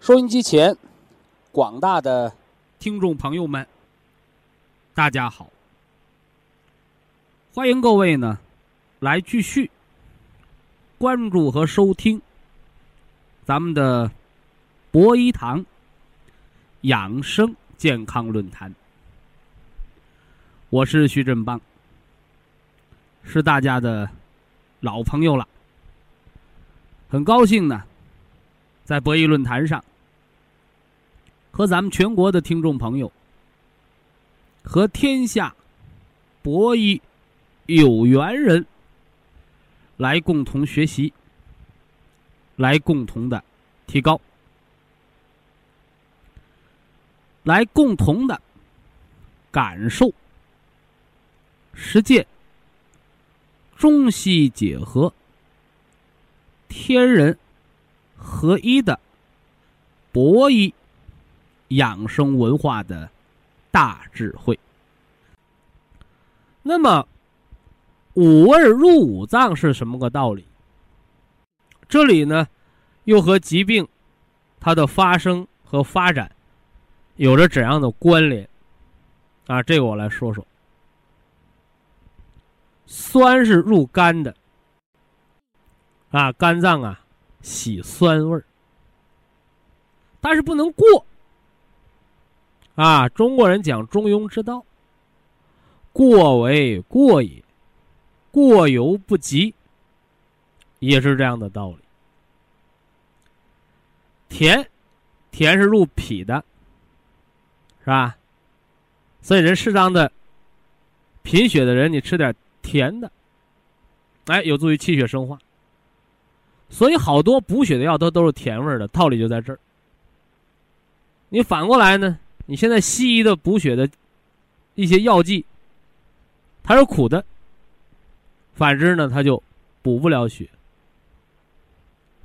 收音机前，广大的听众朋友们，大家好！欢迎各位呢，来继续关注和收听咱们的博医堂养生健康论坛。我是徐振邦，是大家的老朋友了，很高兴呢，在博弈论坛上。和咱们全国的听众朋友，和天下博弈有缘人来共同学习，来共同的提高，来共同的感受实践中西结合、天人合一的博弈。养生文化的大智慧。那么，五味入五脏是什么个道理？这里呢，又和疾病它的发生和发展有着怎样的关联？啊，这个我来说说。酸是入肝的，啊，肝脏啊喜酸味儿，但是不能过。啊，中国人讲中庸之道，过为过也，过犹不及，也是这样的道理。甜，甜是入脾的，是吧？所以人适当的贫血的人，你吃点甜的，哎，有助于气血生化。所以好多补血的药它都是甜味的，道理就在这儿。你反过来呢？你现在西医的补血的一些药剂，它是苦的，反之呢，它就补不了血，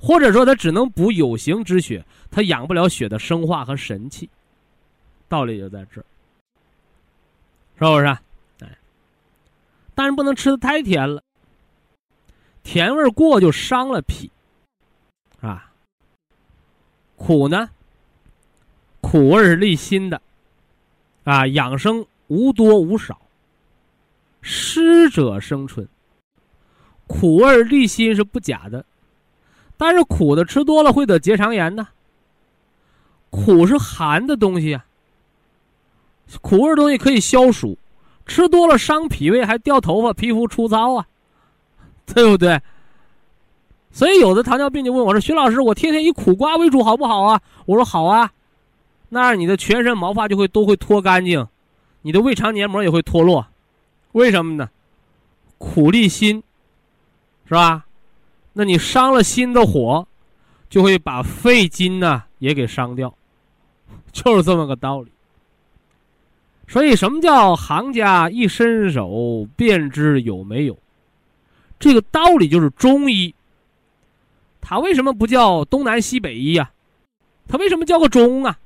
或者说它只能补有形之血，它养不了血的生化和神气，道理就在这儿，是不是？哎，但是不能吃的太甜了，甜味过就伤了脾，啊，苦呢？苦味是利心的，啊，养生无多无少，湿者生春。苦味利心是不假的，但是苦的吃多了会得结肠炎呢。苦是寒的东西啊，苦味东西可以消暑，吃多了伤脾胃，还掉头发、皮肤粗糙啊，对不对？所以有的糖尿病就问我说：“徐老师，我天天以苦瓜为主好不好啊？”我说：“好啊。”那样你的全身毛发就会都会脱干净，你的胃肠黏膜也会脱落，为什么呢？苦利心，是吧？那你伤了心的火，就会把肺经呢也给伤掉，就是这么个道理。所以什么叫行家一伸手便知有没有？这个道理就是中医。它为什么不叫东南西北医呀？它为什么叫个中啊？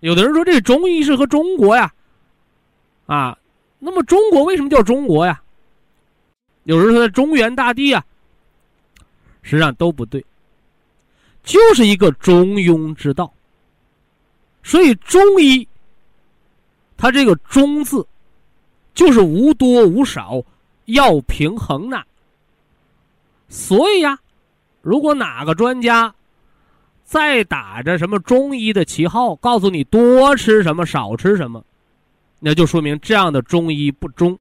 有的人说这中医是和中国呀，啊，那么中国为什么叫中国呀？有人说在中原大地啊，实际上都不对，就是一个中庸之道。所以中医，它这个“中”字，就是无多无少，要平衡呐。所以呀，如果哪个专家再打着什么中医的旗号，告诉你多吃什么少吃什么，那就说明这样的中医不中，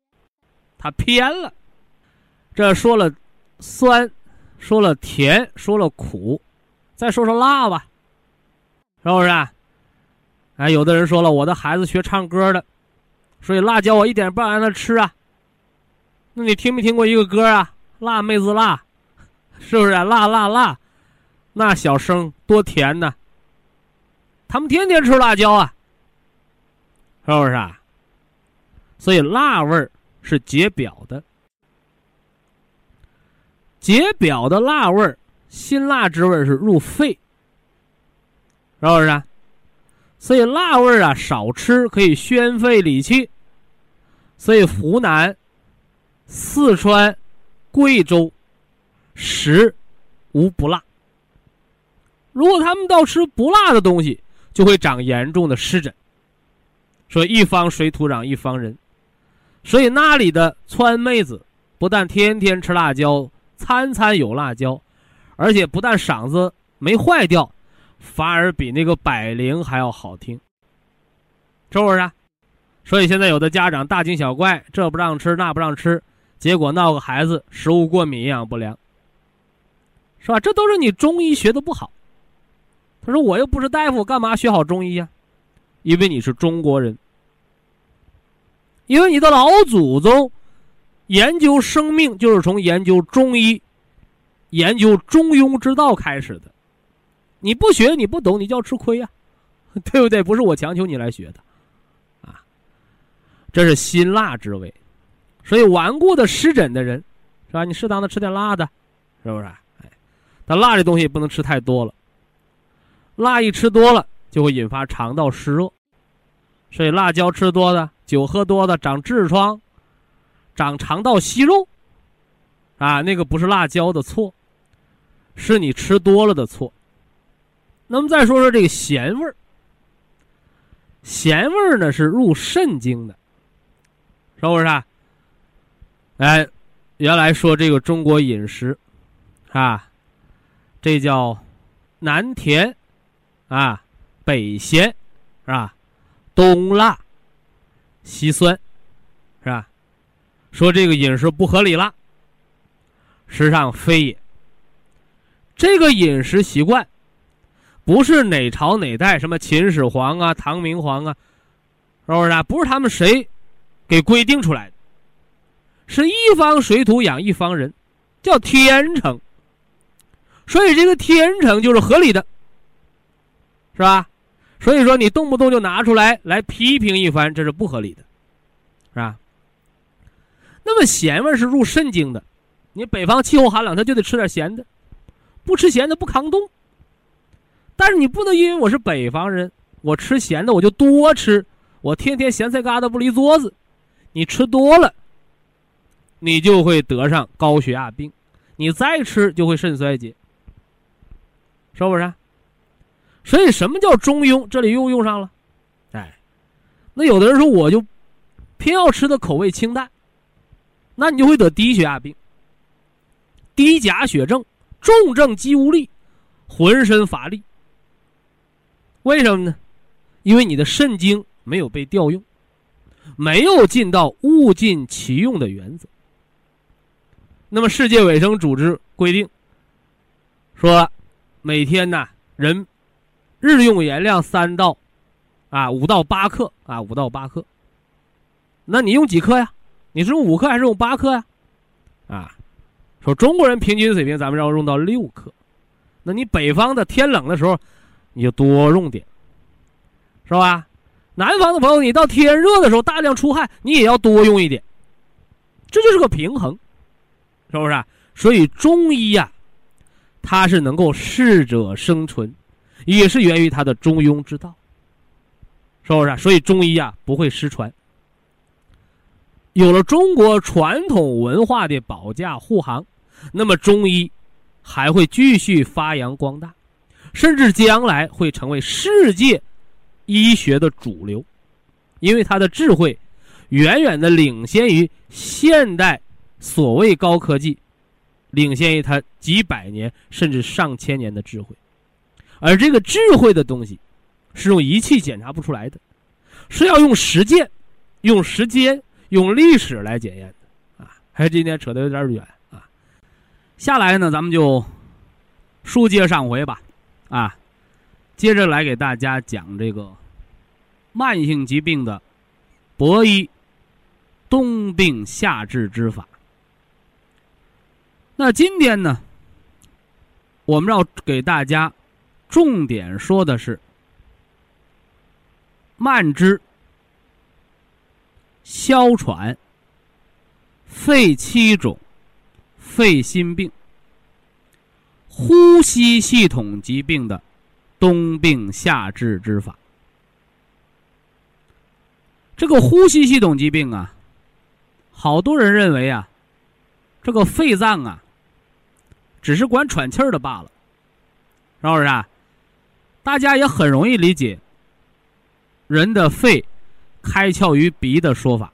他偏了。这说了酸，说了甜，说了苦，再说说辣吧，是不是？哎，有的人说了，我的孩子学唱歌的，所以辣椒我一点不让他吃啊。那你听没听过一个歌啊？辣妹子辣，是不是啊？辣辣辣。那小生多甜呢！他们天天吃辣椒啊，是不是啊？所以辣味儿是解表的，解表的辣味儿，辛辣之味是入肺，是不是啊？所以辣味儿啊少吃可以宣肺理气，所以湖南、四川、贵州食无不辣。如果他们到吃不辣的东西，就会长严重的湿疹。说一方水土养一方人，所以那里的川妹子不但天天吃辣椒，餐餐有辣椒，而且不但嗓子没坏掉，反而比那个百灵还要好听，是不是？所以现在有的家长大惊小怪，这不让吃那不让吃，结果闹个孩子食物过敏、营养不良，是吧？这都是你中医学的不好。他说：“我又不是大夫，干嘛学好中医呀？因为你是中国人，因为你的老祖宗研究生命就是从研究中医、研究中庸之道开始的。你不学，你不懂，你就要吃亏呀，对不对？不是我强求你来学的，啊，这是辛辣之味。所以顽固的湿疹的人，是吧？你适当的吃点辣的，是不是？那，辣这东西不能吃太多了。”辣一吃多了就会引发肠道湿热，所以辣椒吃多的、酒喝多的长痔疮、长肠道息肉，啊，那个不是辣椒的错，是你吃多了的错。那么再说说这个咸味儿，咸味儿呢是入肾经的，是不是啊？哎，原来说这个中国饮食，啊，这叫南甜。啊，北咸，是吧？东辣，西酸，是吧？说这个饮食不合理了，实际上非也。这个饮食习惯，不是哪朝哪代什么秦始皇啊、唐明皇啊，是不是啊？不是他们谁给规定出来的，是一方水土养一方人，叫天成。所以这个天成就是合理的。是吧？所以说你动不动就拿出来来批评一番，这是不合理的，是吧？那么咸味是入肾经的，你北方气候寒冷，他就得吃点咸的，不吃咸的不抗冻。但是你不能因为我是北方人，我吃咸的我就多吃，我天天咸菜疙瘩不离桌子，你吃多了，你就会得上高血压病，你再吃就会肾衰竭，是不是？所以，什么叫中庸？这里又用上了，哎，那有的人说，我就偏要吃的口味清淡，那你就会得低血压病、低钾血症、重症肌无力、浑身乏力。为什么呢？因为你的肾精没有被调用，没有尽到物尽其用的原则。那么，世界卫生组织规定说，每天呢，人。日用盐量三到，啊五到八克啊五到八克，那你用几克呀？你是用五克还是用八克呀？啊，说中国人平均水平，咱们要用到六克，那你北方的天冷的时候，你就多用点，是吧？南方的朋友，你到天热的时候大量出汗，你也要多用一点，这就是个平衡，是不是？所以中医呀，它是能够适者生存。也是源于他的中庸之道，是不是？所以中医啊不会失传。有了中国传统文化的保驾护航，那么中医还会继续发扬光大，甚至将来会成为世界医学的主流，因为他的智慧远远的领先于现代所谓高科技，领先于他几百年甚至上千年的智慧。而这个智慧的东西，是用仪器检查不出来的，是要用实践、用时间、用历史来检验的啊！还今天扯得有点远啊。下来呢，咱们就书接上回吧，啊，接着来给大家讲这个慢性疾病的博医冬病夏治之法。那今天呢，我们要给大家重点说的是慢支、哮喘、肺气肿、肺心病、呼吸系统疾病的冬病夏治之法。这个呼吸系统疾病啊，好多人认为啊，这个肺脏啊。只是管喘气儿的罢了，是不是啊？大家也很容易理解人的肺开窍于鼻的说法，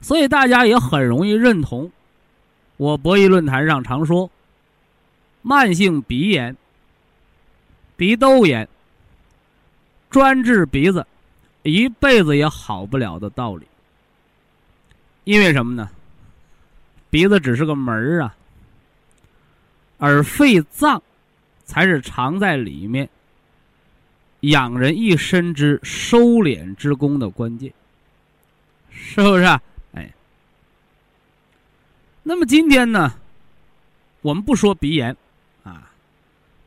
所以大家也很容易认同我博弈论坛上常说慢性鼻炎、鼻窦炎专治鼻子一辈子也好不了的道理。因为什么呢？鼻子只是个门儿啊。而肺脏，才是藏在里面、养人一身之收敛之功的关键，是不是？哎，那么今天呢，我们不说鼻炎，啊，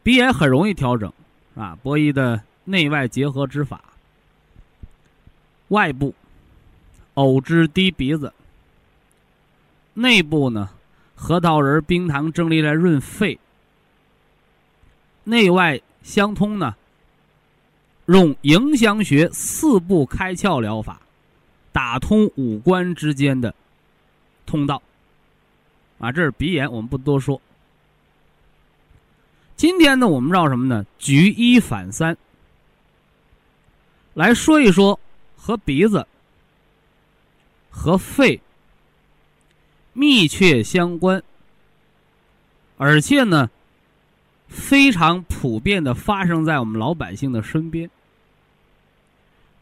鼻炎很容易调整，啊，博弈的内外结合之法，外部藕汁滴鼻子，内部呢？核桃仁、冰糖、蒸梨来润肺，内外相通呢。用迎香穴四步开窍疗法，打通五官之间的通道。啊，这是鼻炎，我们不多说。今天呢，我们绕什么呢？举一反三，来说一说和鼻子、和肺。密切相关，而且呢，非常普遍的发生在我们老百姓的身边，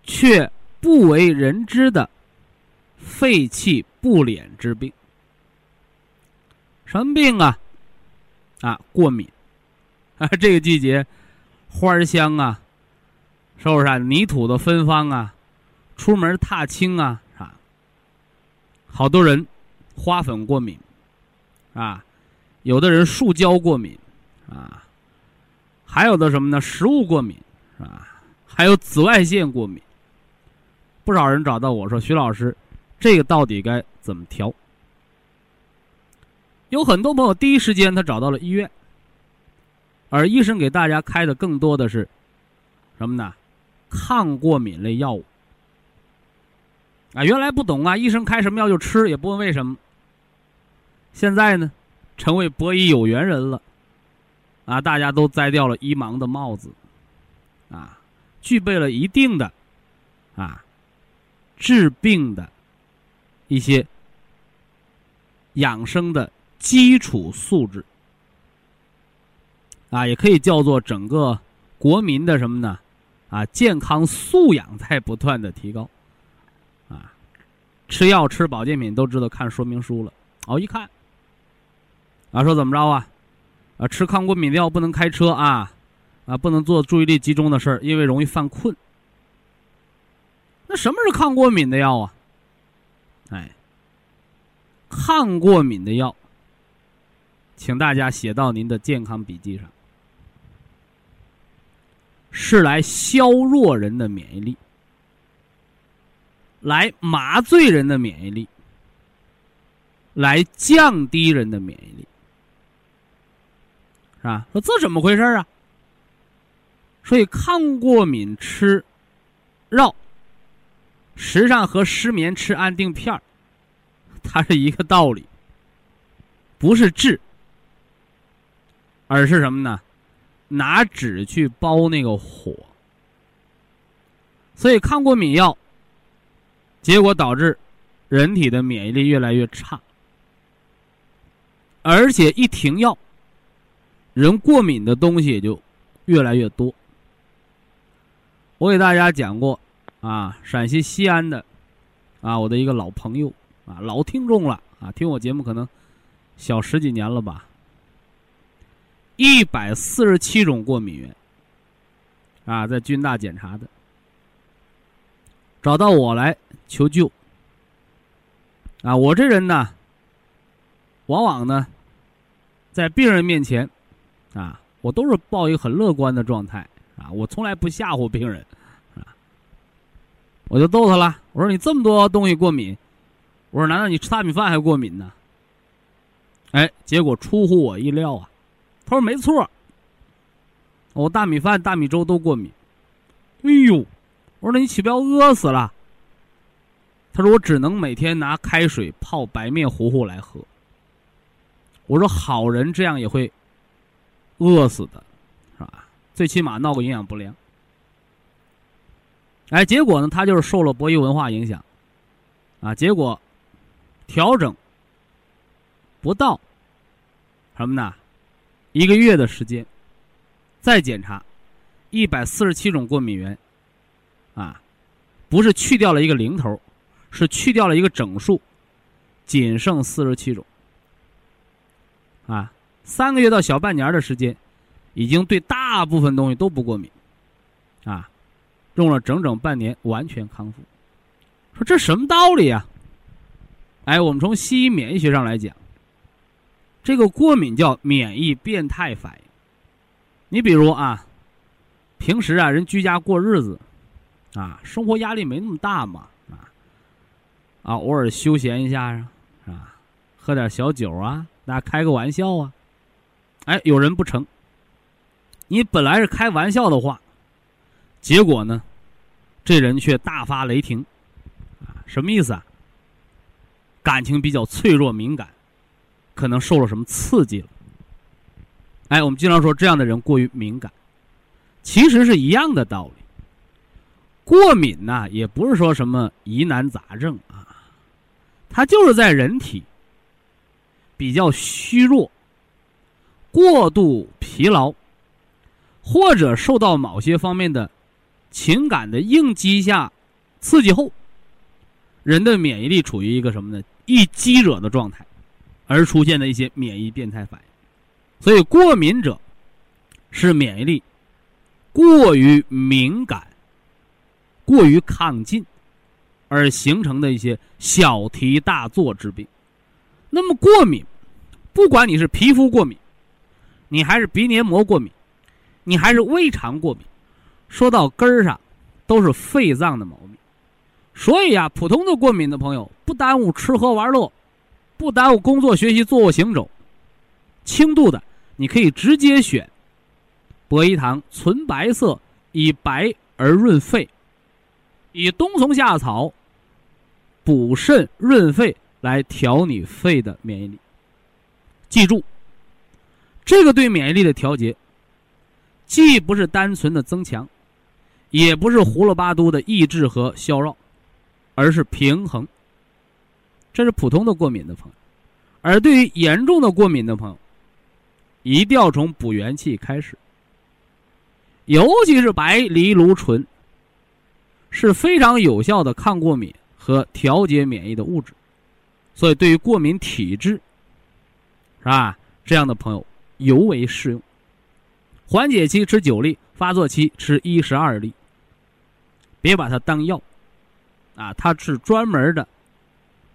却不为人知的肺气不敛之病。什么病啊？啊，过敏啊！这个季节，花香啊，是不是啊？泥土的芬芳啊，出门踏青啊，啊，好多人。花粉过敏，啊，有的人树胶过敏，啊，还有的什么呢？食物过敏，啊，还有紫外线过敏。不少人找到我说：“徐老师，这个到底该怎么调？”有很多朋友第一时间他找到了医院，而医生给大家开的更多的是什么呢？抗过敏类药物。啊，原来不懂啊，医生开什么药就吃，也不问为什么。现在呢，成为博医有缘人了，啊，大家都摘掉了医盲的帽子，啊，具备了一定的，啊，治病的一些养生的基础素质，啊，也可以叫做整个国民的什么呢？啊，健康素养在不断的提高。吃药吃保健品都知道看说明书了，哦，一看，啊，说怎么着啊，啊，吃抗过敏的药不能开车啊，啊，不能做注意力集中的事儿，因为容易犯困。那什么是抗过敏的药啊？哎，抗过敏的药，请大家写到您的健康笔记上，是来削弱人的免疫力。来麻醉人的免疫力，来降低人的免疫力，是吧？说这怎么回事啊？所以抗过敏吃药，实际上和失眠吃安定片儿，它是一个道理，不是治，而是什么呢？拿纸去包那个火。所以抗过敏药。结果导致人体的免疫力越来越差，而且一停药，人过敏的东西也就越来越多。我给大家讲过，啊，陕西西安的，啊，我的一个老朋友，啊，老听众了，啊，听我节目可能小十几年了吧。一百四十七种过敏源，啊，在军大检查的，找到我来求救。啊，我这人呢，往往呢，在病人面前，啊，我都是抱一个很乐观的状态，啊，我从来不吓唬病人，啊，我就逗他了，我说你这么多东西过敏，我说难道你吃大米饭还过敏呢？哎，结果出乎我意料啊，他说没错，我大米饭、大米粥都过敏。哎呦，我说那你岂不要饿死了？他说：“我只能每天拿开水泡白面糊糊来喝。”我说：“好人这样也会饿死的，是吧？最起码闹个营养不良。”哎，结果呢，他就是受了博弈文化影响，啊，结果调整不到什么呢？一个月的时间，再检查一百四十七种过敏源，不是去掉了一个零头。是去掉了一个整数，仅剩四十七种。啊，三个月到小半年的时间，已经对大部分东西都不过敏，啊，用了整整半年完全康复。说这什么道理呀？哎，我们从西医免疫学上来讲，这个过敏叫免疫变态反应。你比如啊，平时啊人居家过日子，啊，生活压力没那么大嘛。啊，偶尔休闲一下啊，啊，喝点小酒啊，大家开个玩笑啊，哎，有人不成。你本来是开玩笑的话，结果呢，这人却大发雷霆，啊，什么意思啊？感情比较脆弱敏感，可能受了什么刺激了。哎，我们经常说这样的人过于敏感，其实是一样的道理。过敏呢，也不是说什么疑难杂症啊。它就是在人体比较虚弱、过度疲劳，或者受到某些方面的情感的应激下刺激后，人的免疫力处于一个什么呢？易激惹的状态，而出现的一些免疫变态反应。所以，过敏者是免疫力过于敏感、过于亢进。而形成的一些小题大做之病。那么过敏，不管你是皮肤过敏，你还是鼻黏膜过敏，你还是胃肠过敏，说到根儿上，都是肺脏的毛病。所以啊，普通的过敏的朋友，不耽误吃喝玩乐，不耽误工作学习、坐卧行走。轻度的，你可以直接选博一堂纯白色，以白而润肺，以冬虫夏草。补肾润肺来调你肺的免疫力。记住，这个对免疫力的调节，既不是单纯的增强，也不是胡了八嘟的抑制和消绕，而是平衡。这是普通的过敏的朋友，而对于严重的过敏的朋友，一定要从补元气开始。尤其是白藜芦醇，是非常有效的抗过敏。和调节免疫的物质，所以对于过敏体质，是吧？这样的朋友尤为适用。缓解期吃九粒，发作期吃一十二粒。别把它当药，啊，它是专门的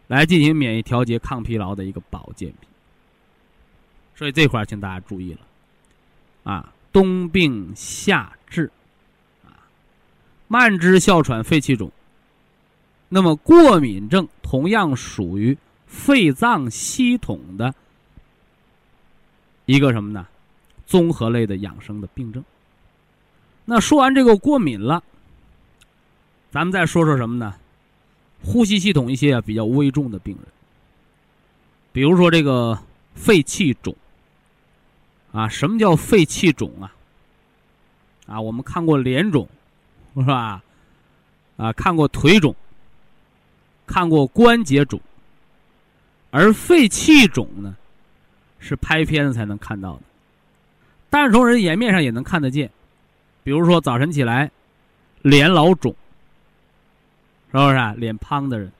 来进行免疫调节、抗疲劳的一个保健品。所以这块请大家注意了，啊，冬病夏治，慢支、哮喘、肺气肿。那么，过敏症同样属于肺脏系统的一个什么呢？综合类的养生的病症。那说完这个过敏了，咱们再说说什么呢？呼吸系统一些比较危重的病人，比如说这个肺气肿啊。什么叫肺气肿啊？啊，我们看过脸肿，是吧？啊，看过腿肿。看过关节肿，而肺气肿呢，是拍片子才能看到的，但是从人颜面上也能看得见，比如说早晨起来，脸老肿，是不是啊？脸胖的人，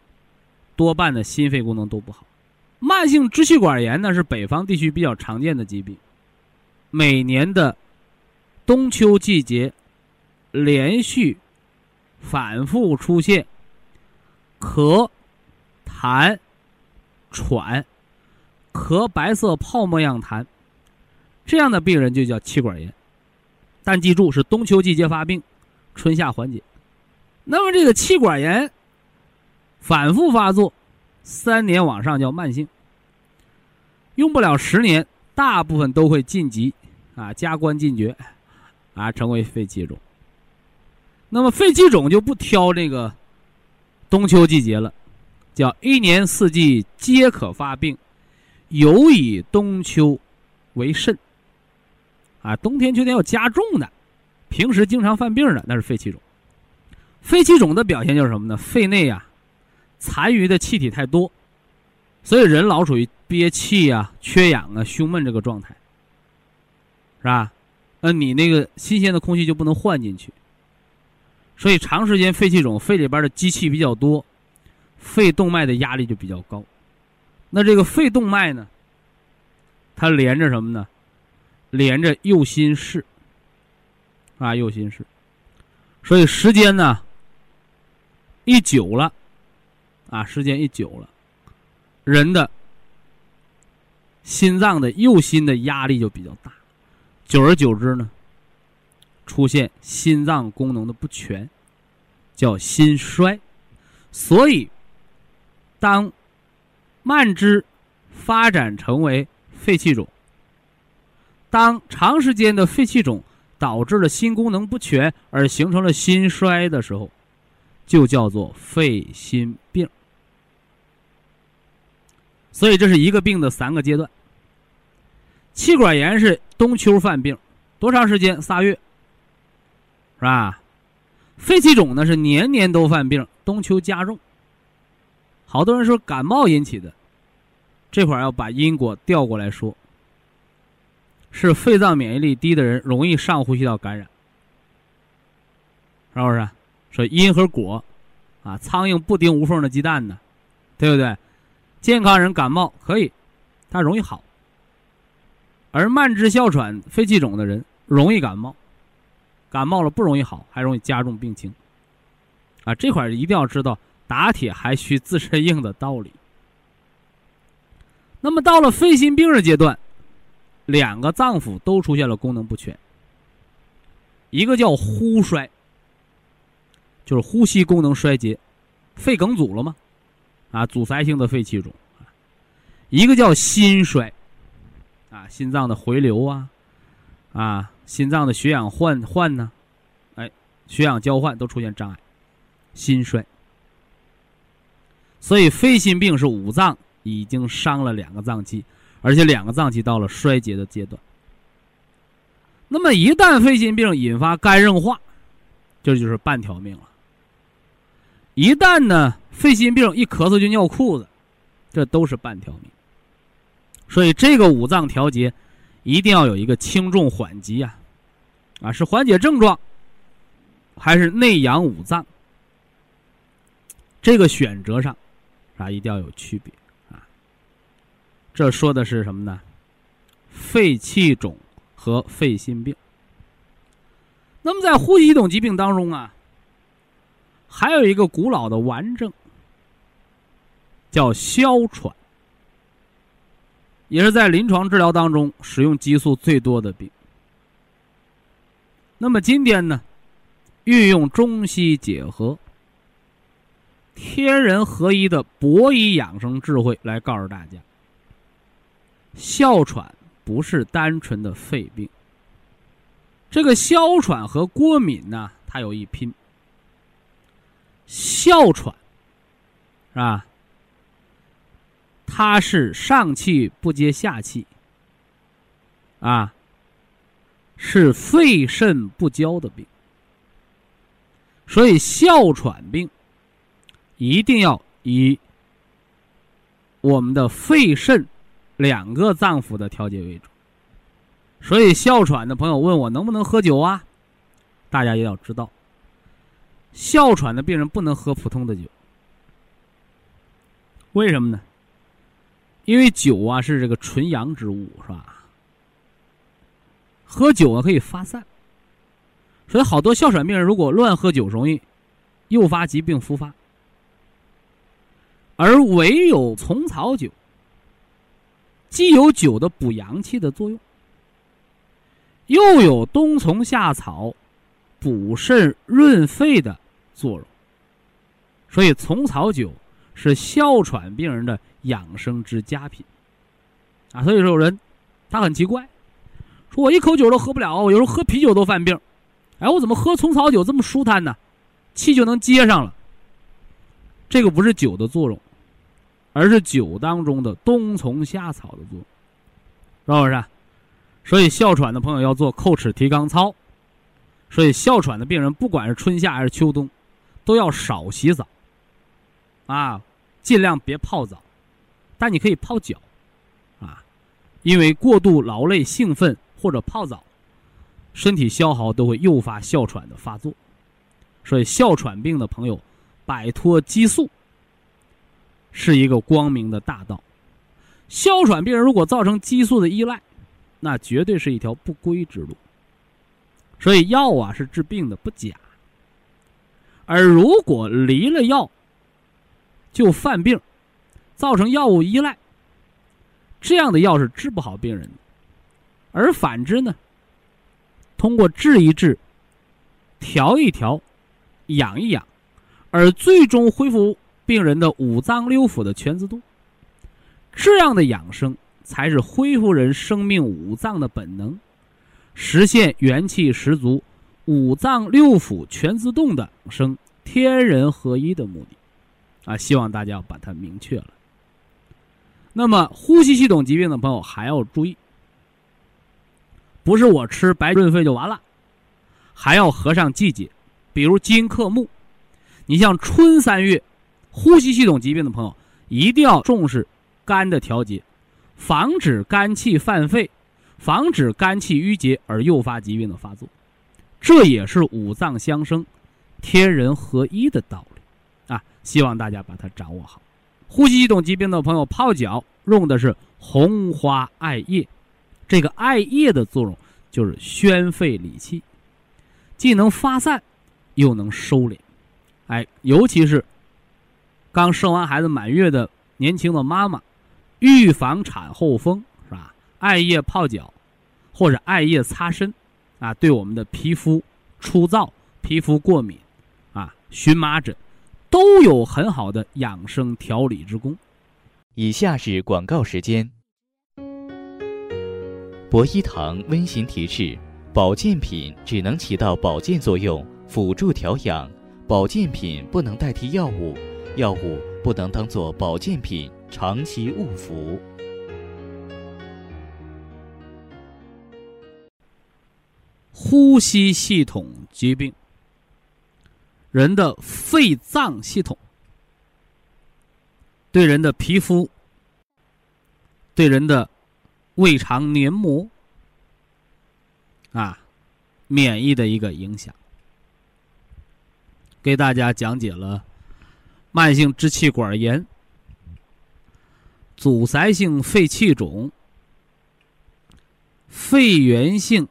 多半的心肺功能都不好。慢性支气管炎呢是北方地区比较常见的疾病，每年的冬秋季节连续反复出现咳、痰、喘、咳白色泡沫样痰，这样的病人就叫气管炎。但记住是冬秋季节发病，春夏缓解。那么这个气管炎反复发作。三年往上叫慢性，用不了十年，大部分都会晋级，啊，加官进爵，啊，成为肺气肿。那么肺气肿就不挑这个冬秋季节了，叫一年四季皆可发病，尤以冬秋为甚。啊，冬天秋天要加重的，平时经常犯病的那是肺气肿。肺气肿的表现就是什么呢？肺内啊。残余的气体太多，所以人老处于憋气啊、缺氧啊、胸闷这个状态，是吧？那你那个新鲜的空气就不能换进去，所以长时间肺气肿，肺里边的积气比较多，肺动脉的压力就比较高。那这个肺动脉呢，它连着什么呢？连着右心室啊，右心室。所以时间呢一久了。啊，时间一久了，人的心脏的右心的压力就比较大，久而久之呢，出现心脏功能的不全，叫心衰。所以，当慢支发展成为肺气肿，当长时间的肺气肿导致了心功能不全而形成了心衰的时候，就叫做肺心病。所以这是一个病的三个阶段。气管炎是冬秋犯病，多长时间？仨月，是吧？肺气肿呢是年年都犯病，冬秋加重。好多人说感冒引起的，这会儿要把因果调过来说，是肺脏免疫力低的人容易上呼吸道感染，是不是？说因和果，啊，苍蝇不叮无缝的鸡蛋呢，对不对？健康人感冒可以，他容易好；而慢支哮喘、肺气肿的人容易感冒，感冒了不容易好，还容易加重病情。啊，这块一定要知道“打铁还需自身硬”的道理。那么到了肺心病的阶段，两个脏腑都出现了功能不全，一个叫呼衰，就是呼吸功能衰竭，肺梗阻了吗？啊，阻塞性的肺气肿，一个叫心衰，啊，心脏的回流啊，啊，心脏的血氧换换呢，哎，血氧交换都出现障碍，心衰。所以肺心病是五脏已经伤了两个脏器，而且两个脏器到了衰竭的阶段。那么一旦肺心病引发肝硬化，这就是半条命了。一旦呢，肺心病一咳嗽就尿裤子，这都是半条命。所以这个五脏调节，一定要有一个轻重缓急啊，啊是缓解症状，还是内养五脏？这个选择上，啊一定要有区别啊。这说的是什么呢？肺气肿和肺心病。那么在呼吸系统疾病当中啊。还有一个古老的顽症，叫哮喘，也是在临床治疗当中使用激素最多的病。那么今天呢，运用中西结合、天人合一的博医养生智慧来告诉大家：哮喘不是单纯的肺病，这个哮喘和过敏呢，它有一拼。哮喘，是吧？它是上气不接下气，啊，是肺肾不交的病。所以哮喘病一定要以我们的肺肾两个脏腑的调节为主。所以哮喘的朋友问我能不能喝酒啊？大家也要知道，哮喘的病人不能喝普通的酒。为什么呢？因为酒啊是这个纯阳之物，是吧？喝酒啊可以发散，所以好多哮喘病人如果乱喝酒，容易诱发疾病复发。而唯有虫草酒，既有酒的补阳气的作用，又有冬虫夏草补肾润肺的作用，所以虫草酒是哮喘病人的养生之佳品。啊，所以说有人他很奇怪，说我一口酒都喝不了，我有时候喝啤酒都犯病，哎，我怎么喝虫草酒这么舒坦呢？气就能接上了。这个不是酒的作用。而是酒当中的冬虫夏草的作用，是不是？所以哮喘的朋友要做叩齿提肛操。所以哮喘的病人，不管是春夏还是秋冬，都要少洗澡，啊，尽量别泡澡，但你可以泡脚，啊，因为过度劳累、兴奋或者泡澡，身体消耗都会诱发哮喘的发作。所以哮喘病的朋友，摆脱激素。是一个光明的大道。哮喘病人如果造成激素的依赖，那绝对是一条不归之路。所以药啊是治病的不假，而如果离了药就犯病，造成药物依赖，这样的药是治不好病人的。而反之呢，通过治一治、调一调、养一养，而最终恢复。病人的五脏六腑的全自动，这样的养生才是恢复人生命五脏的本能，实现元气十足、五脏六腑全自动的养生天人合一的目的。啊，希望大家把它明确了。那么，呼吸系统疾病的朋友还要注意，不是我吃白润肺就完了，还要合上季节，比如金克木，你像春三月。呼吸系统疾病的朋友一定要重视肝的调节，防止肝气犯肺，防止肝气郁结而诱发疾病的发作。这也是五脏相生、天人合一的道理！希望大家把它掌握好。呼吸系统疾病的朋友泡脚用的是红花艾叶，这个艾叶的作用就是宣肺理气，既能发散，又能收敛。哎，尤其是。刚生完孩子满月的年轻的妈妈，预防产后风是吧？艾叶泡脚，或者艾叶擦身，啊，对我们的皮肤粗糙、皮肤过敏，啊，荨麻疹，都有很好的养生调理之功。以下是广告时间。博一堂温馨提示：保健品只能起到保健作用，辅助调养，保健品不能代替药物。药物不能当做保健品长期误服。呼吸系统疾病，人的肺脏系统对人的皮肤、对人的胃肠黏膜啊，免疫的一个影响，给大家讲解了。慢性支气管炎、阻塞性肺气肿、肺源性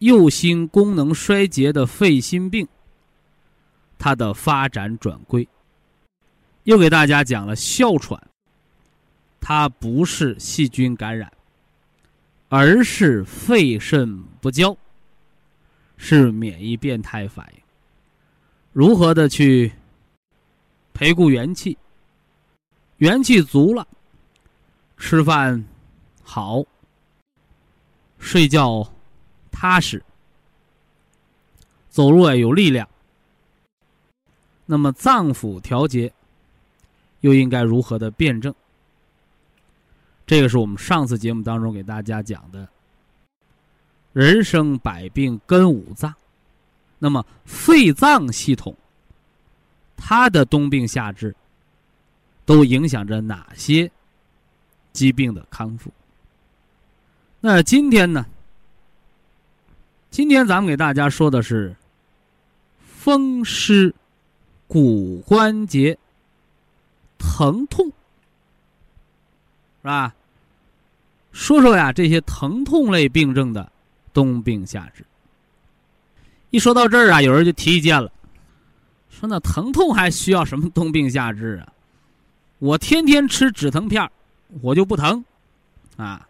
右心功能衰竭的肺心病，它的发展转归，又给大家讲了哮喘，它不是细菌感染，而是肺肾不交，是免疫变态反应，如何的去？培固元气，元气足了，吃饭好，睡觉踏实，走路也有力量。那么脏腑调节又应该如何的辩证？这个是我们上次节目当中给大家讲的。人生百病根五脏，那么肺脏系统。它的冬病夏治，都影响着哪些疾病的康复？那今天呢？今天咱们给大家说的是风湿骨关节疼痛，是吧？说说呀，这些疼痛类病症的冬病夏治。一说到这儿啊，有人就提意见了，说那疼痛还需要什么冬病夏治啊？我天天吃止疼片我就不疼，啊，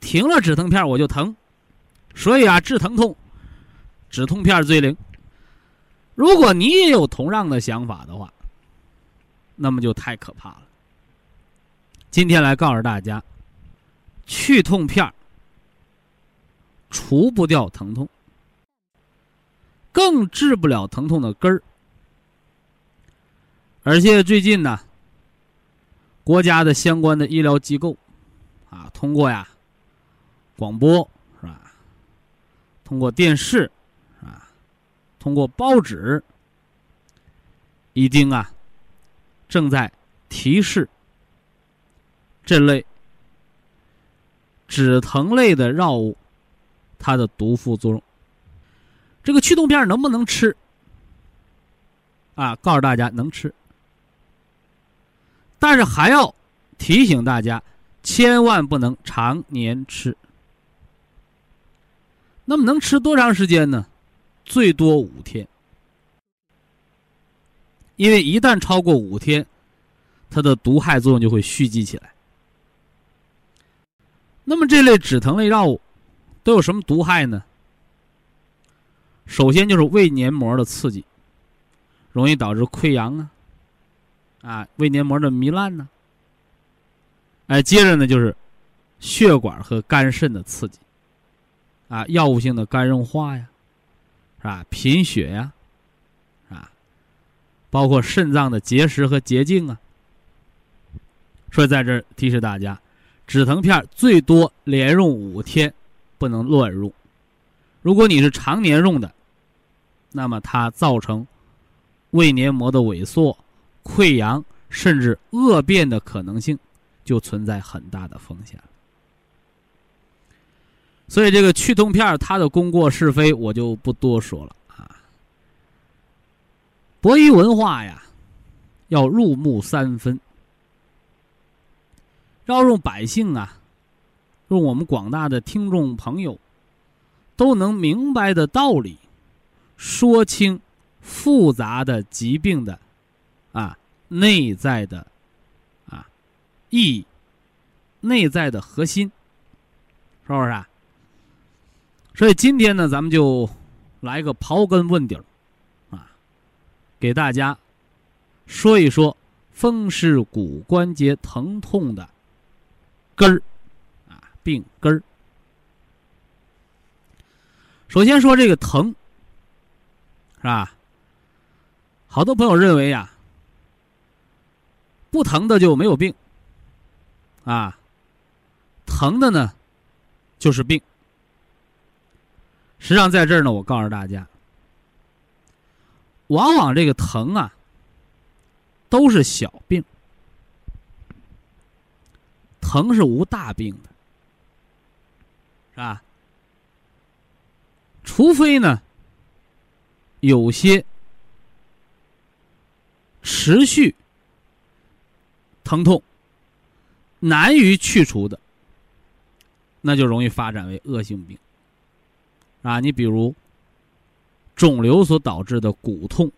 停了止疼片我就疼，所以啊，治疼痛，止痛片最灵。如果你也有同样的想法的话，那么就太可怕了。今天来告诉大家，去痛片除不掉疼痛，更治不了疼痛的根儿，而且最近呢。国家的相关的医疗机构，啊，通过呀，广播是吧？通过电视，通过报纸，已经啊，正在提示这类止疼类的药物它的毒副作用。这个去痛片能不能吃？啊，告诉大家能吃。但是还要提醒大家，千万不能常年吃。那么能吃多长时间呢？最多五天。因为一旦超过五天，它的毒害作用就会蓄积起来。那么这类止疼类药物都有什么毒害呢？首先就是胃黏膜的刺激，容易导致溃疡啊。啊，胃黏膜的糜烂呢？哎，接着呢就是血管和肝肾的刺激，啊，药物性的肝硬化呀，是吧？贫血呀，啊，包括肾脏的结石和结晶啊。所以在这提示大家，止疼片最多连用五天，不能乱用。如果你是常年用的，那么它造成胃黏膜的萎缩。溃疡甚至恶变的可能性，就存在很大的风险所以，这个去痛片它的功过是非，我就不多说了啊。博医文化呀，要入木三分，要用百姓啊，用我们广大的听众朋友都能明白的道理，说清复杂的疾病的。啊，内在的，啊，意义，内在的核心，是不是啊？所以今天呢，咱们就来个刨根问底儿，啊，给大家说一说风湿骨关节疼痛的根儿，啊，病根儿。首先说这个疼，是吧？好多朋友认为呀。不疼的就没有病，啊，疼的呢，就是病。实际上，在这儿呢，我告诉大家，往往这个疼啊，都是小病，疼是无大病的，是吧？除非呢，有些持续。疼痛难于去除的，那就容易发展为恶性病啊！你比如肿瘤所导致的骨痛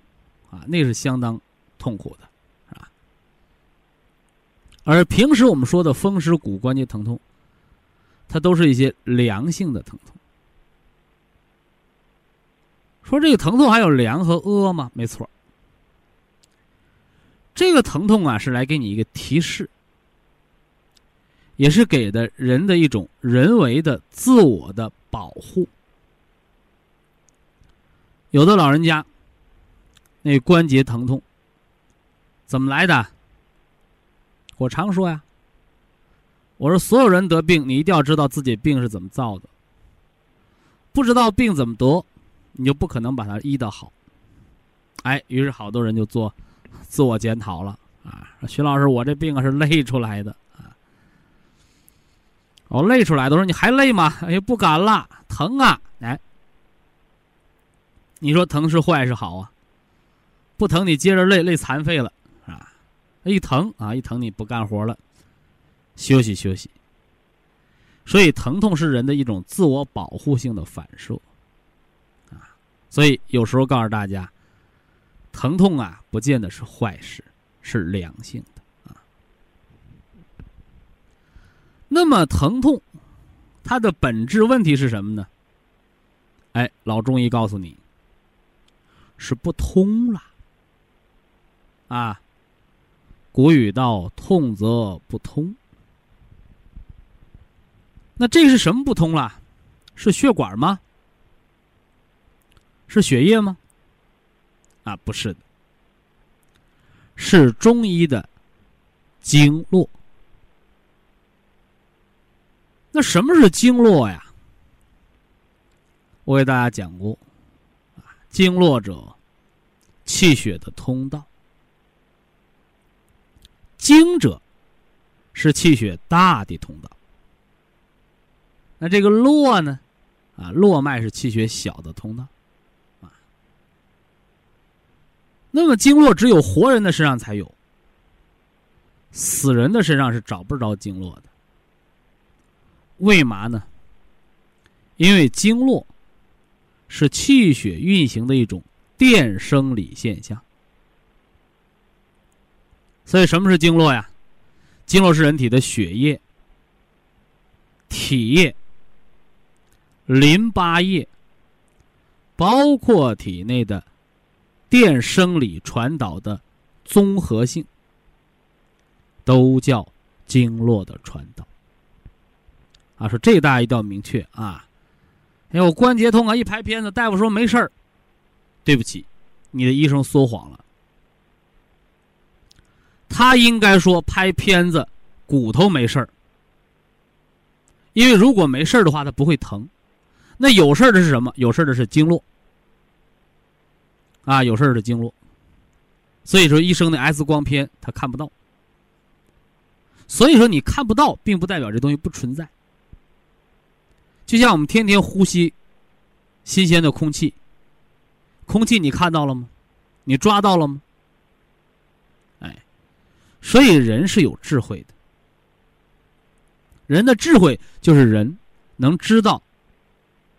啊，那是相当痛苦的，是吧？而平时我们说的风湿骨关节疼痛，它都是一些良性的疼痛。说这个疼痛还有良和恶吗？没错。这个疼痛啊，是来给你一个提示，也是给的人的一种人为的自我的保护。有的老人家，那关节疼痛怎么来的？我常说呀，我说所有人得病，你一定要知道自己病是怎么造的。不知道病怎么得，你就不可能把它医得好。哎，于是好多人就做。自我检讨了啊，徐老师，我这病啊是累出来的啊。我累出来的，说你还累吗？哎呀，不敢了，疼啊！哎，你说疼是坏是好啊？不疼你接着累，累残废了啊！一疼啊，一疼你不干活了，休息休息。所以疼痛是人的一种自我保护性的反射啊。所以有时候告诉大家，疼痛啊，不见得是坏事，是良性的啊。那么疼痛，它的本质问题是什么呢？哎，老中医告诉你，是不通了。啊，古语道：“痛则不通。”那这是什么不通了？是血管吗？是血液吗？啊，不是的，是中医的经络。那什么是经络呀？我给大家讲过，经络者，气血的通道。经者，是气血大的通道。那这个络呢？啊，络脉是气血小的通道。啊，那么经络只有活人的身上才有，死人的身上是找不着经络的。为嘛呢？因为经络是气血运行的一种电生理现象。所以，什么是经络呀？经络是人体的血液、体液、淋巴液，包括体内的电生理传导的综合性，都叫经络的传导。啊，说这大家一定要明确啊！哎，我关节痛啊，一拍片子，大夫说没事儿。对不起，你的医生说谎了。他应该说拍片子，骨头没事儿，因为如果没事儿的话，他不会疼。那有事儿的是什么？有事儿的是经络啊，有事儿的经络。所以说，医生的 X 光片他看不到。所以说，你看不到，并不代表这东西不存在。就像我们天天呼吸新鲜的空气，空气你看到了吗？你抓到了吗？哎所以人是有智慧的，人的智慧就是人能知道，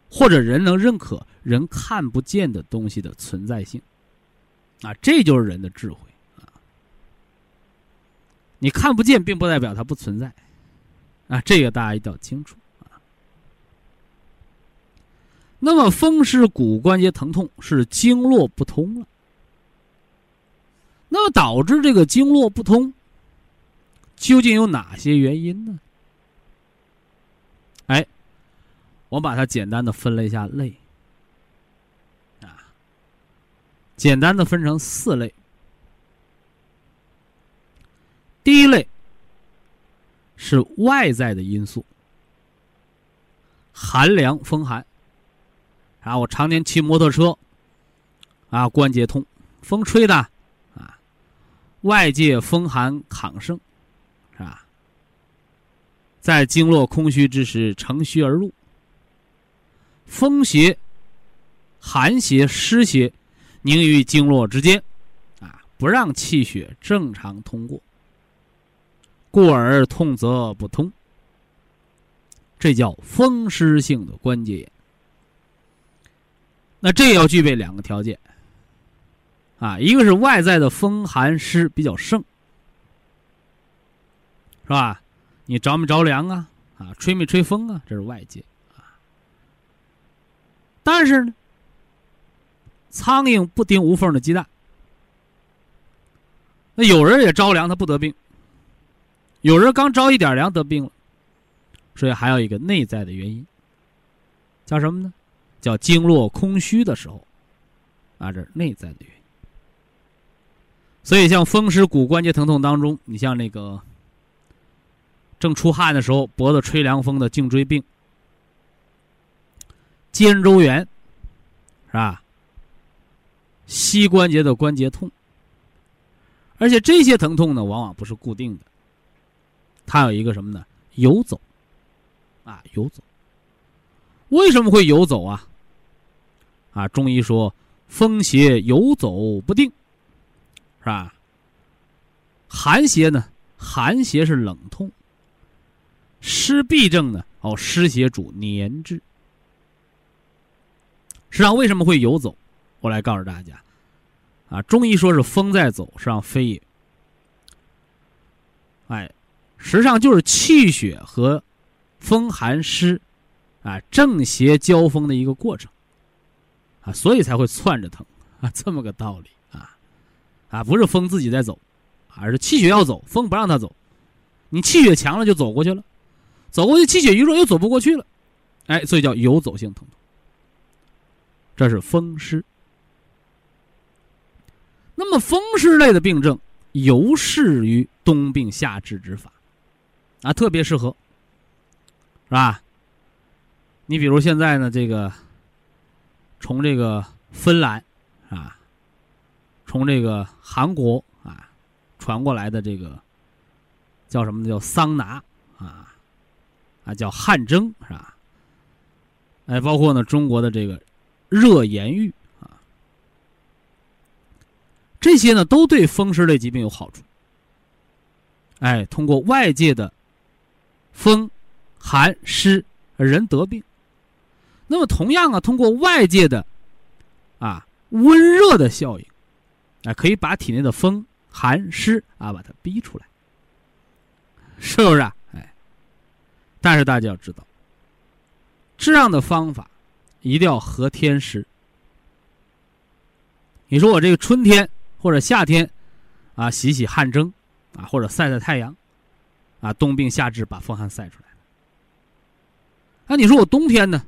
或者人能认可人看不见的东西的存在性，啊，这就是人的智慧啊。你看不见，并不代表它不存在，啊，这个大家一定要清楚。那么风湿骨关节疼痛是经络不通了。那么导致这个经络不通，究竟有哪些原因呢？哎，我把它简单的分了一下类，啊，简单的分成四类。第一类是外在的因素，寒凉风寒，啊，我常年骑摩托车，啊，关节痛，风吹的。啊外界风寒亢盛，是吧？在经络空虚之时乘虚而入，风邪、寒邪、湿邪凝于经络之间，啊，不让气血正常通过，故而痛则不通。这叫风湿性的关节炎。那这要具备两个条件。啊，一个是外在的风寒湿比较盛，是吧？你着没着凉啊？啊，吹没吹风啊？这是外界啊。但是呢，苍蝇不叮无缝的鸡蛋。那有人也着凉，他不得病；有人刚着一点凉得病了。所以还有一个内在的原因，叫什么呢？叫经络空虚的时候，啊，这是内在的原因。所以，像风湿骨关节疼痛当中，你像那个正出汗的时候，脖子吹凉风的颈椎病、肩周炎，是吧？膝关节的关节痛，而且这些疼痛呢，往往不是固定的，它有一个什么呢？游走，啊，游走。为什么会游走啊？啊，中医说风邪游走不定，是吧？寒邪呢？寒邪是冷痛。湿痹症呢？哦，湿邪主粘滞。实际上，为什么会游走？我来告诉大家，啊，中医说是风在走，实际上非也。哎，实际上就是气血和风寒湿啊正邪交锋的一个过程啊，所以才会窜着疼啊，这么个道理啊啊，不是风自己在走，而是气血要走，风不让它走。你气血强了就走过去了，走过去气血一弱又走不过去了，哎，所以叫游走性疼痛。这是风湿。那么风湿类的病症尤适于冬病夏治之法，啊，特别适合，是吧？你比如现在呢，这个从这个芬兰啊，从这个韩国啊传过来的这个叫什么？叫桑拿啊，啊叫汗蒸是吧？哎，包括呢中国的这个热盐浴啊。这些呢，都对风湿类疾病有好处。哎，通过外界的风、寒、湿，人得病；那么同样啊，通过外界的啊温热的效应，啊，可以把体内的风、寒、湿啊把它逼出来，是不是啊？哎，但是大家要知道，这样的方法一定要合天时。你说我这个春天。或者夏天，啊，洗洗汗蒸，啊，或者晒晒太阳，啊，冬病夏治把风寒晒出来。那你说我冬天呢？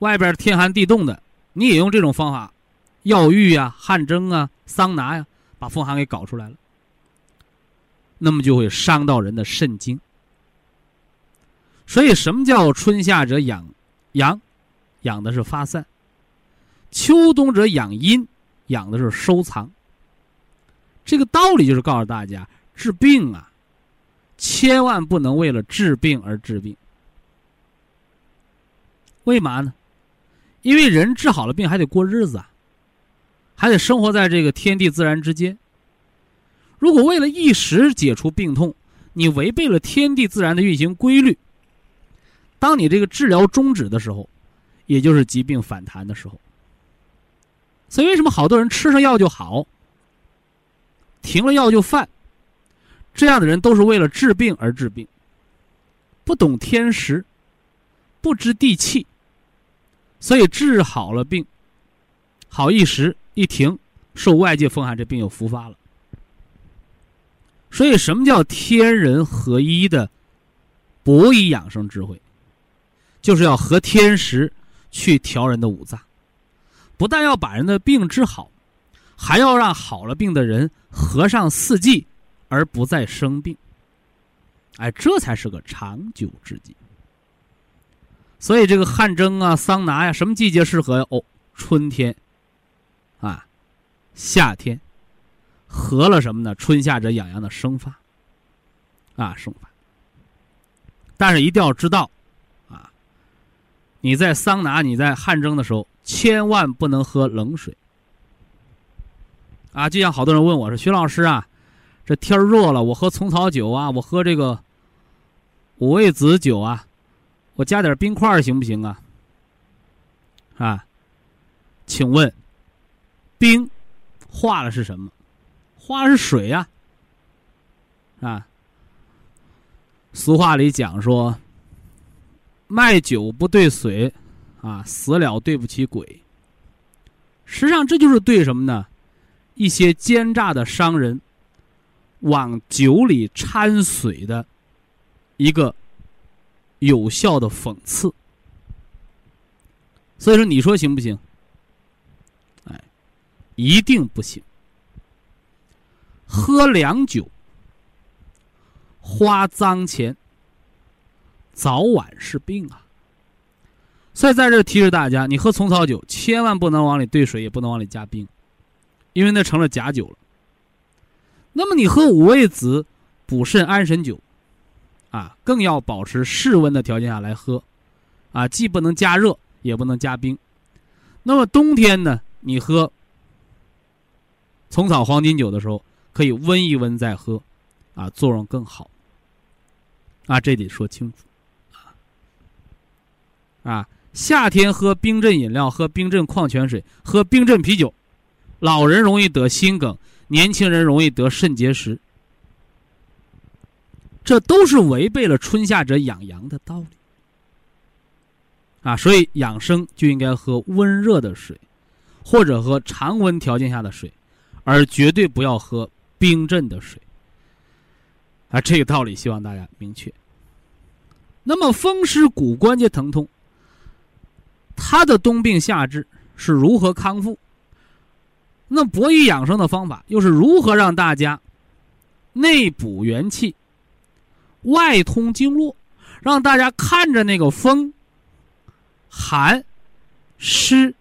外边天寒地冻的，你也用这种方法，药浴啊、汗蒸啊、桑拿呀，把风寒给搞出来了。那么就会伤到人的肾经。所以，什么叫春夏者养阳，养的是发散；秋冬者养阴。养的是收藏。这个道理就是告诉大家，治病啊，千万不能为了治病而治病。为嘛呢？因为人治好了病还得过日子啊，还得生活在这个天地自然之间。如果为了一时解除病痛，你违背了天地自然的运行规律，当你这个治疗终止的时候，也就是疾病反弹的时候。所以，为什么好多人吃上药就好，停了药就犯？这样的人都是为了治病而治病，不懂天时，不知地气，所以治好了病，好一时，一停，受外界风寒，这病又复发了。所以，什么叫天人合一的博医养生智慧？就是要合天时去调人的五脏。不但要把人的病治好，还要让好了病的人合上四季，而不再生病。哎，这才是个长久之计。所以这个汗蒸啊、桑拿呀，什么季节适合呀？哦，春天，啊，夏天，合了什么呢？春夏者养阳的生发，啊，生发。但是一定要知道，啊，你在桑拿、你在汗蒸的时候。千万不能喝冷水，啊！就像好多人问我说：“徐老师啊，这天热了，我喝虫草酒啊，我喝这个五味子酒啊，我加点冰块行不行啊？”啊，请问，冰化了是什么？化了是水呀，啊。俗话里讲说：“卖酒不对水。”啊，死了对不起鬼。实际上，这就是对什么呢？一些奸诈的商人往酒里掺水的一个有效的讽刺。所以说，你说行不行？哎，一定不行。喝凉酒，花脏钱，早晚是病啊。所以在这提示大家，你喝虫草酒千万不能往里兑水，也不能往里加冰，因为那成了假酒了。那么你喝五味子补肾安神酒，啊，更要保持室温的条件下来喝，啊，既不能加热，也不能加冰。那么冬天呢，你喝虫草黄金酒的时候，可以温一温再喝，啊，作用更好。啊，这得说清楚。啊，夏天喝冰镇饮料、喝冰镇矿泉水、喝冰镇啤酒，老人容易得心梗，年轻人容易得肾结石。这都是违背了“春夏者养阳”的道理。啊，所以养生就应该喝温热的水，或者喝常温条件下的水，而绝对不要喝冰镇的水。啊，这个道理希望大家明确。那么风湿骨关节疼痛，它的冬病夏治是如何康复？那博医养生的方法又是如何让大家内补元气、外通经络，让大家看着那个风、寒、湿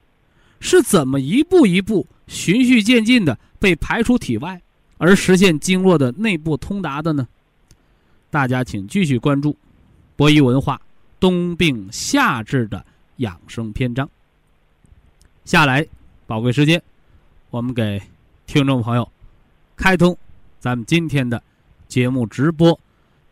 是怎么一步一步循序渐进的被排出体外，而实现经络的内部通达的呢？大家请继续关注博弈文化冬病夏治的养生篇章。下来，宝贵时间，我们给听众朋友开通咱们今天的节目直播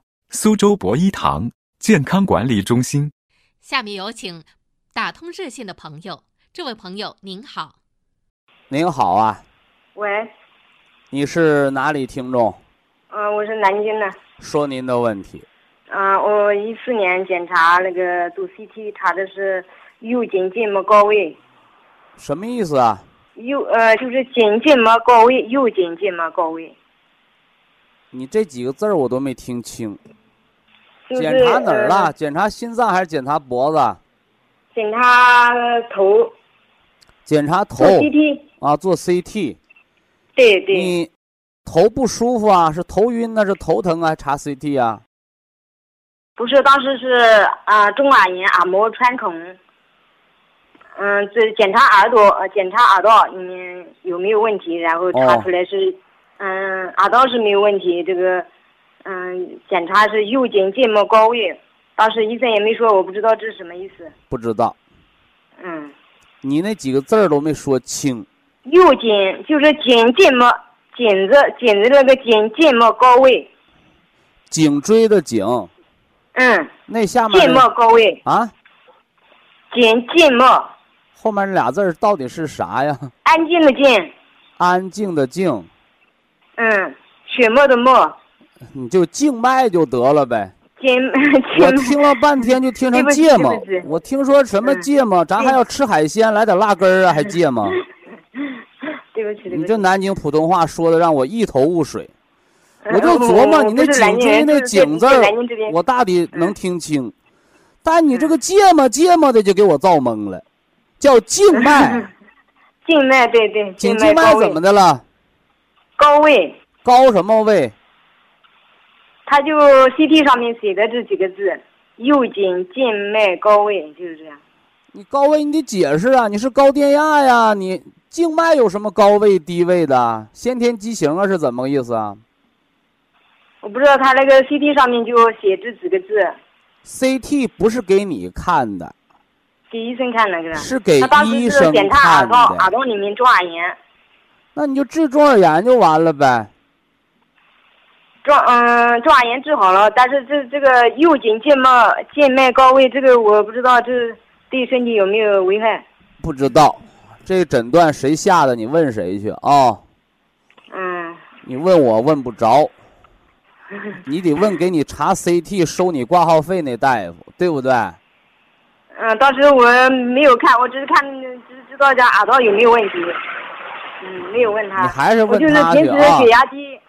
“苏州博医堂健康管理中心”。下面有请打通热线的朋友。这位朋友您好，您好啊，喂，你是哪里听众？嗯，我是南京的。说您的问题。啊，我一四年检查那个做 CT 查的是右颈静脉高位。什么意思啊？右呃，就是颈静脉高位，右颈静脉高位。你这几个字儿我都没听清。就是、检查哪儿了？检查心脏还是检查脖子？检查头。检查头 CT 啊，做 CT。对对。你头不舒服啊？是头晕呢？是头疼啊？查 CT 啊？不是，当时是啊、呃，中耳炎，耳膜穿孔。嗯，这检查耳朵，呃，检查耳道嗯有没有问题，然后查出来是，哦、嗯，耳道是没有问题。这个，嗯，检查是右颈静脉高位。当时医生也没说，我不知道这是什么意思。不知道。嗯。你那几个字儿都没说清。右颈就是颈静脉，颈子颈子那个颈静脉高位。颈椎的颈。嗯。那下面。静脉高位。啊。颈静脉。后面那俩字儿到底是啥呀？安静的静。安静的静。嗯，血沫的脉。你就静脉就得了呗。静，我听了半天就听成芥末。我听说什么芥末，咱还要吃海鲜，来点辣根儿啊，还芥末。对不起，对不起。你这南京普通话说的让我一头雾水。我就琢磨你那颈椎那颈字儿，我大抵能听清，但你这个芥末芥末的就给我造懵了，叫静 脉。静脉，对对。颈静脉怎么的了？高位。高什么位？他就 CT 上面写的这几个字，右颈静脉高位就是这样。你高位你得解释啊！你是高电压呀？你静脉有什么高位低位的？先天畸形啊？是怎么个意思啊？我不知道他那个 CT 上面就写这几个字。CT 不是给你看的，给医生看的，是给他当时是检查耳朵，耳朵里面中耳炎。那你就治中耳炎就完了呗。中嗯，中耳炎治好了，但是这这个右颈静脉静脉高位，这个我不知道这对身体有没有危害。不知道，这个诊断谁下的？你问谁去啊？哦、嗯。你问我问不着，你得问给你查 CT 收你挂号费那大夫，对不对？嗯，当时我没有看，我只是看，只知道这耳朵有没有问题。嗯，没有问他。你还是问他去啊。我就是平时血压低。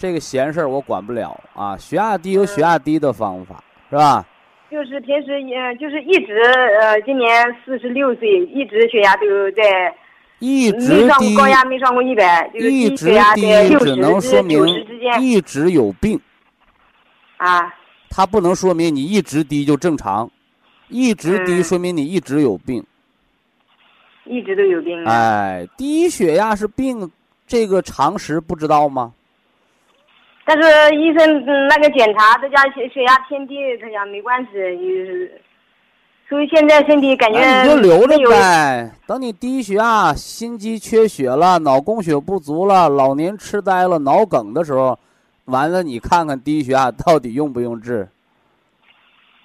这个闲事儿我管不了啊，血压低有血压低的方法，是吧？就是平时呃，就是一直呃，今年四十六岁，一直血压都在一直低，高压没上过一百，一直低只能说明一直有病。啊。它不能说明你一直低就正常，一直低说明你一直有病。一直都有病。哎，低血压是病，这个常识不知道吗？但是医生那个检查，他家血血压偏低，他讲没关系，是。所以现在身体感觉你就留着呗，等你低血压、心肌缺血了、脑供血不足了、老年痴呆了、脑梗的时候，完了你看看低血压到底用不用治？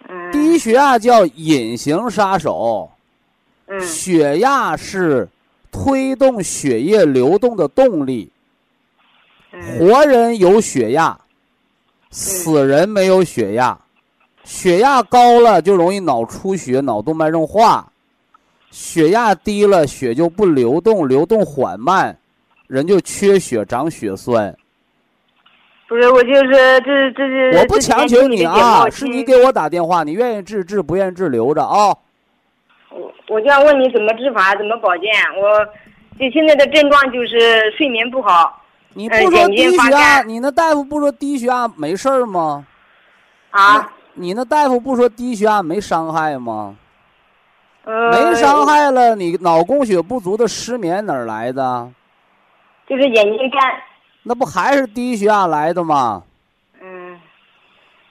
嗯低血压叫隐形杀手，血压是推动血液流动的动力。活人有血压，死人没有血压。血压高了就容易脑出血、脑动脉硬化；血压低了，血就不流动，流动缓慢，人就缺血、长血栓。不是我就是这这这。我不强求你啊，是你给我打电话，你愿意治治，不愿意治留着啊。我我就要问你怎么治法，怎么保健？我就现在的症状就是睡眠不好。你不说低血压，你那大夫不说低血压没事儿吗？啊。你那大夫不说低血压没伤害吗？呃，没伤害了，你脑供血不足的失眠哪儿来的？就是眼睛干。那不还是低血压来的吗？嗯。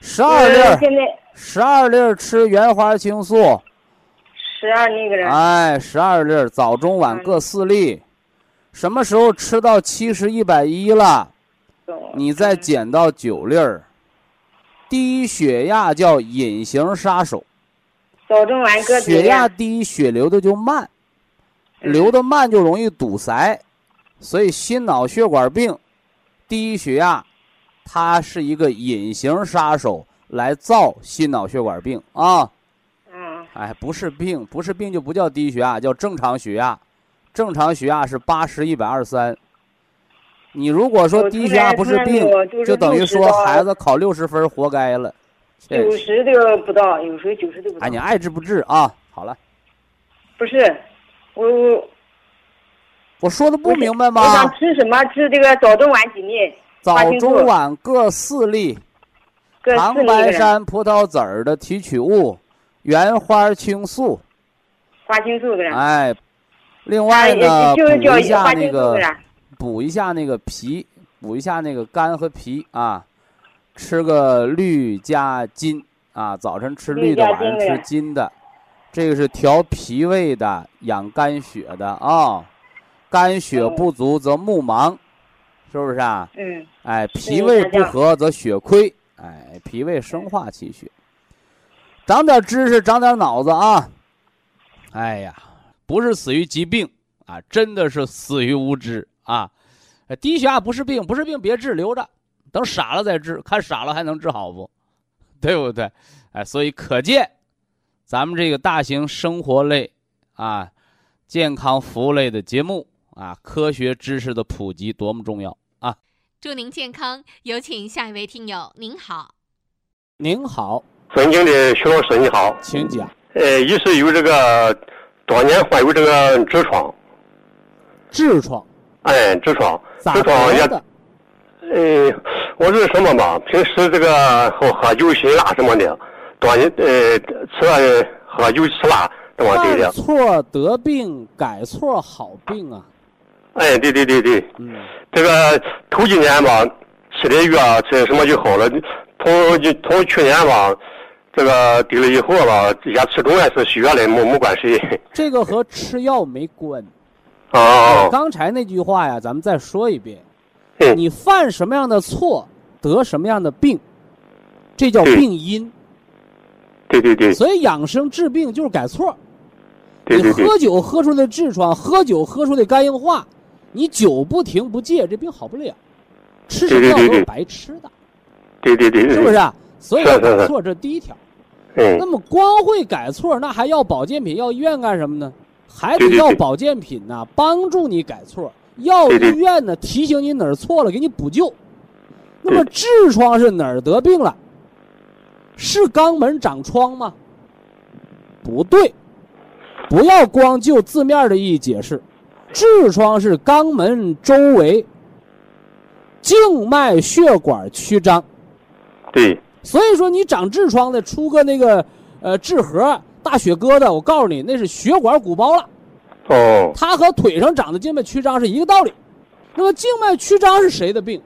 十二粒。十二粒吃原花青素。十二那个人。哎，十二粒，早中晚各四粒。什么时候吃到七十一百一了？你再减到九粒儿。低血压叫隐形杀手，血压低，血流的就慢，流的慢就容易堵塞，所以心脑血管病，低血压，它是一个隐形杀手来造心脑血管病啊。嗯。哎，不是病，不是病就不叫低血压，叫正常血压，正常血压是八十一百二三。你如果说低血压不是病，就等于说孩子考六十分活该了。九十都不到，有时候九十都不到。哎，你爱治不治啊？好了。不是，我我我说的不明白吗？我想吃什么？吃这个早中晚几粒？早中晚各四粒。长白山葡萄籽儿的提取物，原花青素。花青素的。哎，另外呢，补一下那个。补一下那个脾，补一下那个肝和脾啊，吃个绿加金啊，早晨吃绿的，晚上吃金的，这个是调脾胃的，养肝血的啊。肝血不足则目盲，是不是啊？嗯。哎，脾胃不和则血亏，哎，脾胃生化气血。长点知识，长点脑子啊！哎呀，不是死于疾病啊，真的是死于无知。啊，低血压不是病，不是病别治，留着，等傻了再治，看傻了还能治好不？对不对？哎，所以可见，咱们这个大型生活类啊、健康服务类的节目啊，科学知识的普及多么重要啊！祝您健康，有请下一位听友，您好。您好，尊敬的徐老师，你好，请讲。呃，一是有这个多年患有这个痔疮，痔疮。哎，痔疮，痔疮也，呃，我是什么嘛？平时这个喝喝酒辛辣什么的，多年呃吃喝酒吃辣这么对的。错得病，改错好病啊！哎，对对对对，嗯，这个头几年吧，吃的药吃什么就好了。从就从去年吧，这个得了以后吧，也吃中药是血了，没没关系。这个和吃药没关。哦，刚才那句话呀，咱们再说一遍。嗯，你犯什么样的错，得什么样的病，这叫病因。对对对。所以养生治病就是改错。对对对。你喝酒喝出的痔疮，喝酒喝出的肝硬化，你酒不停不戒，这病好不了。吃什么药都是白吃的。对对对。是不是？啊所以要 改错，这第一条。嗯。那么光会改错，那还要保健品，要医院干什么呢？还得要保健品呢，帮助你改错；要医院呢，提醒你哪儿错了，给你补救。那么痔疮是哪儿得病了？是肛门长疮吗？不对，不要光就字面的意义解释。痔疮是肛门周围静脉血管曲张。对。所以说，你长痔疮的出个那个呃痔核、大血疙瘩，我告诉你，那是血管鼓包了。哦。它和腿上长的静脉曲张是一个道理。那么静脉曲张是谁的病？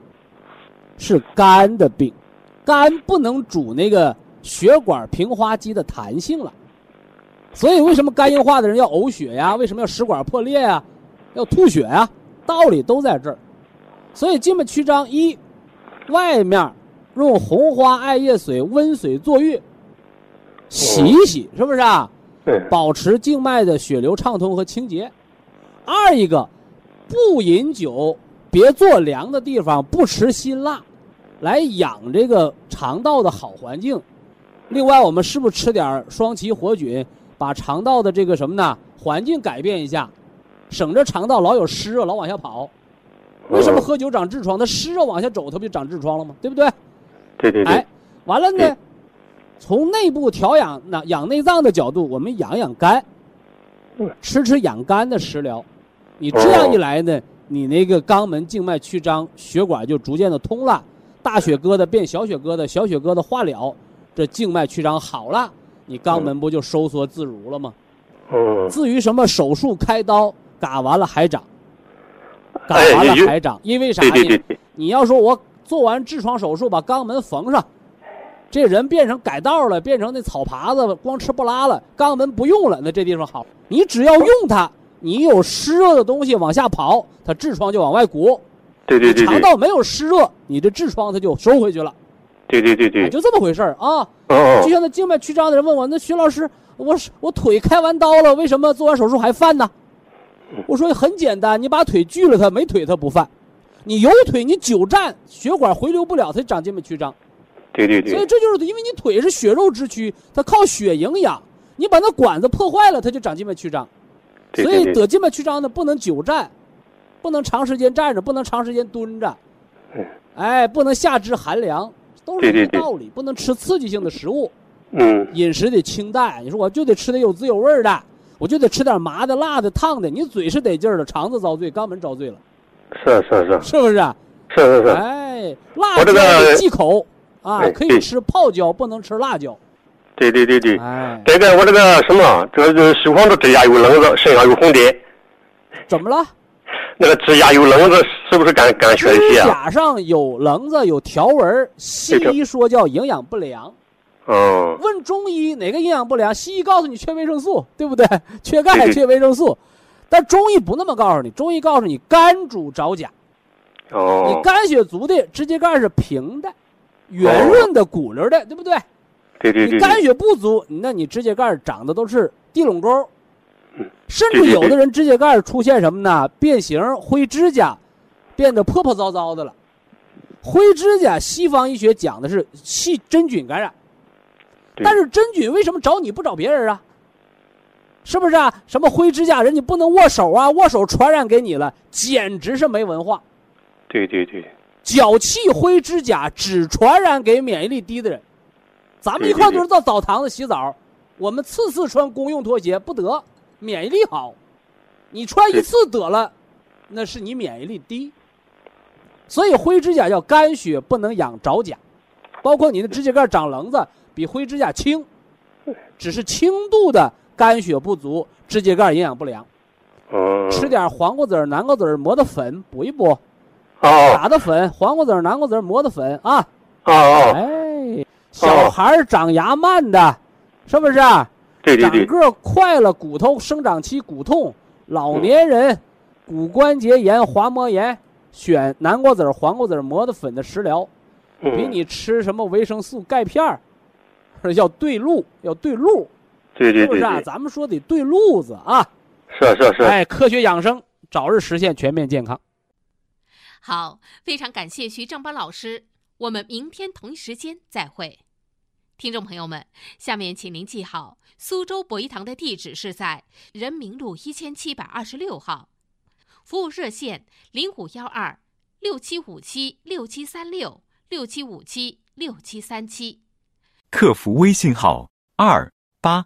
是肝的病。肝不能主那个血管平滑肌的弹性了。所以为什么肝硬化的人要呕血呀？为什么要食管破裂呀？要吐血呀？道理都在这儿。所以静脉曲张一，外面。用红花艾叶水温水坐浴，洗一洗，是不是啊？对保持静脉的血流畅通和清洁。二一个，不饮酒，别坐凉的地方，不吃辛辣，来养这个肠道的好环境。另外，我们是不是吃点双歧活菌，把肠道的这个什么呢？环境改变一下，省着肠道老有湿热，老往下跑。为什么喝酒长痔疮？它湿热往下走，它不就长痔疮了吗？对不对？对对对，哎，完了呢，从内部调养那养内脏的角度，我们养养肝，吃吃养肝的食疗，你这样一来呢，你那个肛门静脉曲张，血管就逐渐的通了，大血疙瘩变小血疙瘩，小血疙瘩化了，这静脉曲张好了，你肛门不就收缩自如了吗？嗯。至于什么手术开刀，嘎完了还长，嘎完了还长，因为啥呢？你要说我。做完痔疮手术，把肛门缝上，这人变成改道了，变成那草耙子，光吃不拉了，肛门不用了，那这地方好。你只要用它，你有湿热的东西往下跑，它痔疮就往外鼓。对对对。肠道没有湿热，你这痔疮它就收回去了。对对对对。就这么回事儿啊。哦。就像那静脉曲张的人问我，那徐老师，我我腿开完刀了，为什么做完手术还犯呢？我说很简单，你把腿锯了，它没腿它不犯。你有腿，你久站，血管回流不了，它长静脉曲张。对对对。所以这就是因为你腿是血肉之躯，它靠血营养，你把那管子破坏了，它就长静脉曲张。所以得静脉曲张的不能久站，不能长时间站着，不能长时间蹲着。哎，不能下肢寒凉，都是这个道理。不能吃刺激性的食物。嗯。饮食得清淡。你说我就得吃的有滋有味的，我就得吃点麻的、辣的、烫的。你嘴是得劲儿的，肠子遭罪，肛门遭罪了。是是是，是不是？是是是。哎，辣椒忌口啊，可以吃泡椒，不能吃辣椒。对对对对。哎，这个我这个什么，这个西方的指甲有棱子，身上有红点。怎么了？那个指甲有棱子是不是干干血指甲上有棱子有条纹，西医说叫营养不良。嗯。问中医哪个营养不良？西医告诉你缺维生素，对不对？缺钙，缺维生素。但中医不那么告诉你，中医告诉你肝主着甲，哦，你肝血足的指甲盖是平的、圆润的、鼓溜的，对不对？对对对。你肝血不足，那你指甲盖长的都是地垄沟，甚至有的人指甲盖出现什么呢？变形、灰指甲，变得破破糟糟的了。灰指甲，西方医学讲的是细真菌感染，但是真菌为什么找你不找别人啊？是不是啊？什么灰指甲，人家不能握手啊，握手传染给你了，简直是没文化。对对对，脚气灰指甲只传染给免疫力低的人。咱们一块都是到澡堂子洗澡，我们次次穿公用拖鞋不得，免疫力好。你穿一次得了，那是你免疫力低。所以灰指甲叫肝血不能养着甲，包括你的指甲盖长棱子，比灰指甲轻，只是轻度的。肝血不足，指甲盖营养不良，吃点黄瓜籽、南瓜籽磨的粉补一补，打的粉，黄瓜籽、南瓜籽磨的粉啊。哦哦哎，小孩长牙慢的，是不是？对对对。长个快了，骨头生长期骨痛，老年人骨关节炎、滑膜炎，选南瓜籽、黄瓜籽磨的粉的食疗，比你吃什么维生素、钙片儿要对路，要对路。对对对，是不是啊？咱们说得对路子啊！是是是，哎，科学养生，早日实现全面健康。好，非常感谢徐正邦老师，我们明天同一时间再会。听众朋友们，下面请您记好，苏州博一堂的地址是在人民路一千七百二十六号，服务热线零五幺二六七五七六七三六六七五七六七三七，客服微信号二八。